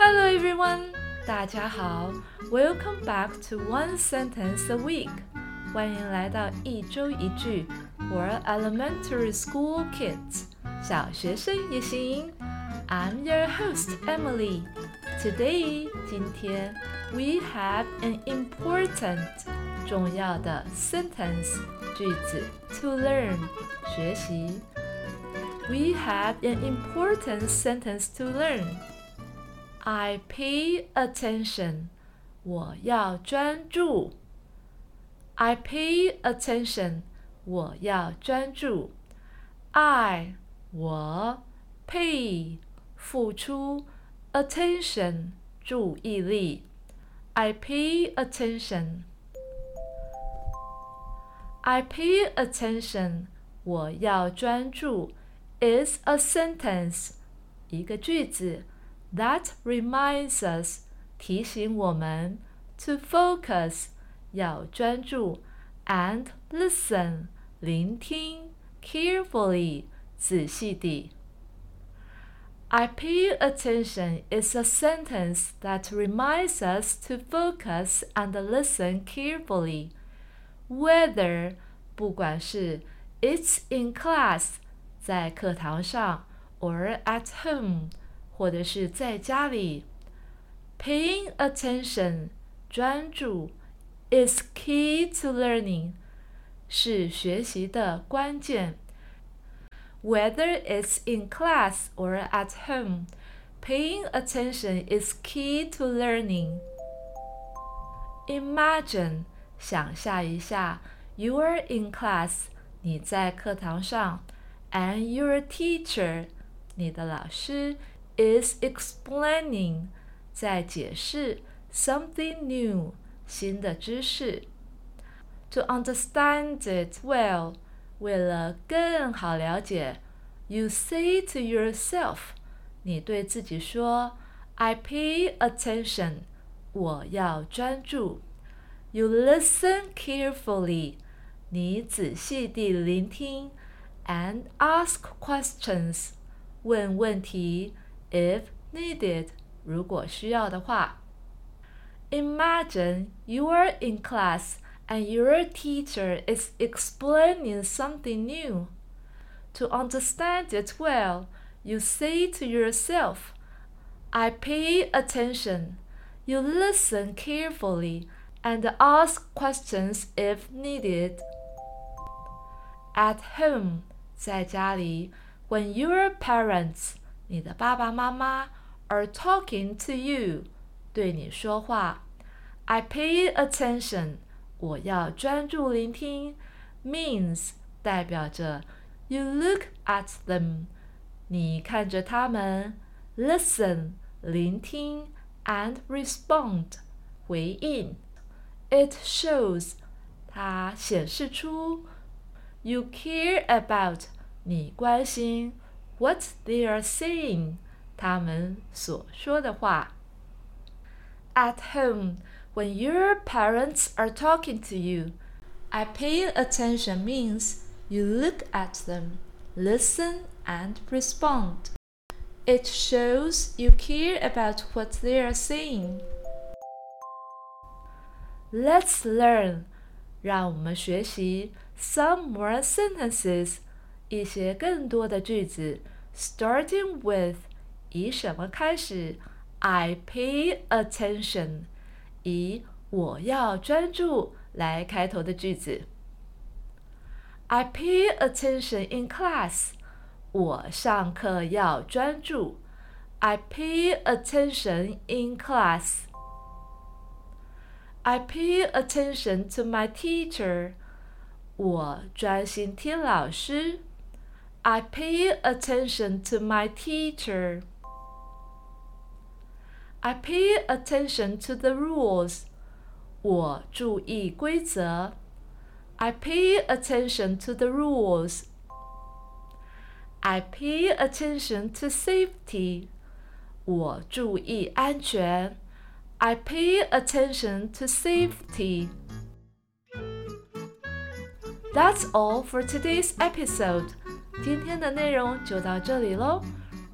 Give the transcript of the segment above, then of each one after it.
Hello everyone，大家好，Welcome back to One Sentence a Week，欢迎来到一周一句，for elementary school kids，小学生也行。I'm your host Emily. Today，今天 we have an important 重要的 sentence 句子 to learn 学习。We have an important sentence to learn. I pay attention. 我要专注。I pay attention. 我要专注。I 我 pay 付出 attention 注意力。I pay attention. I pay attention. 我要专注 is a sentence 一个句子 that reminds us 提醒我们 to focus 要专注 and listen 聆听 carefully 仔细地。I pay attention is a sentence that reminds us to focus and listen carefully. Whether 不管是 it's in class 在课堂上，or at home 或者是在家里，paying attention 专注 is key to learning 是学习的关键。whether it's in class or at home, paying attention is key to learning. Imagine, 想象一下, you are in class, 你在课堂上, and your teacher, 你的老师, is explaining, 在解释 something new, 新的知识. To understand it well, 为了更好了解，you say to yourself，你对自己说，I pay attention，我要专注。You listen carefully，你仔细地聆听，and ask questions，问问题 ，if needed，如果需要的话。Imagine you are in class and your teacher is explaining something new. To understand it well, you say to yourself, I pay attention. You listen carefully and ask questions if needed. At home, 在家里, when your parents, 你的爸爸妈妈 are talking to you, 对你说话, I pay attention. 我要专注聆听，means 代表着 you look at them，你看着他们，listen 聆听，and respond 回应。It shows 它显示出 you care about 你关心 what they are saying 他们所说的话。At home when your parents are talking to you. I pay attention means you look at them, listen, and respond. It shows you care about what they are saying. Let's learn. 让我们学习 some more sentences. 一些更多的句子，starting with 以什么开始？I pay attention 以“我要专注”来开头的句子。I pay attention in class。我上课要专注。I pay attention in class. I pay attention to my teacher. 我专心听老师。I pay attention to my teacher. I pay attention to the rules. 我注意规则。I pay attention to the rules. I pay attention to safety. 我注意安全。I pay attention to safety. That's all for today's episode. 今天的内容就到这里喽。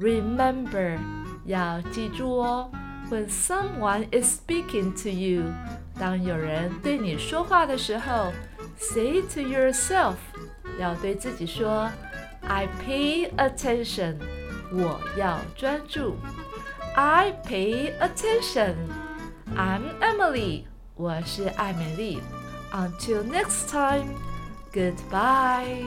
Remember，要记住哦。 When someone is speaking to you，当有人对你说话的时候，say to yourself，要对自己说，I pay attention，我要专注。I pay attention。I'm Emily，我是艾美丽。Until next time，goodbye。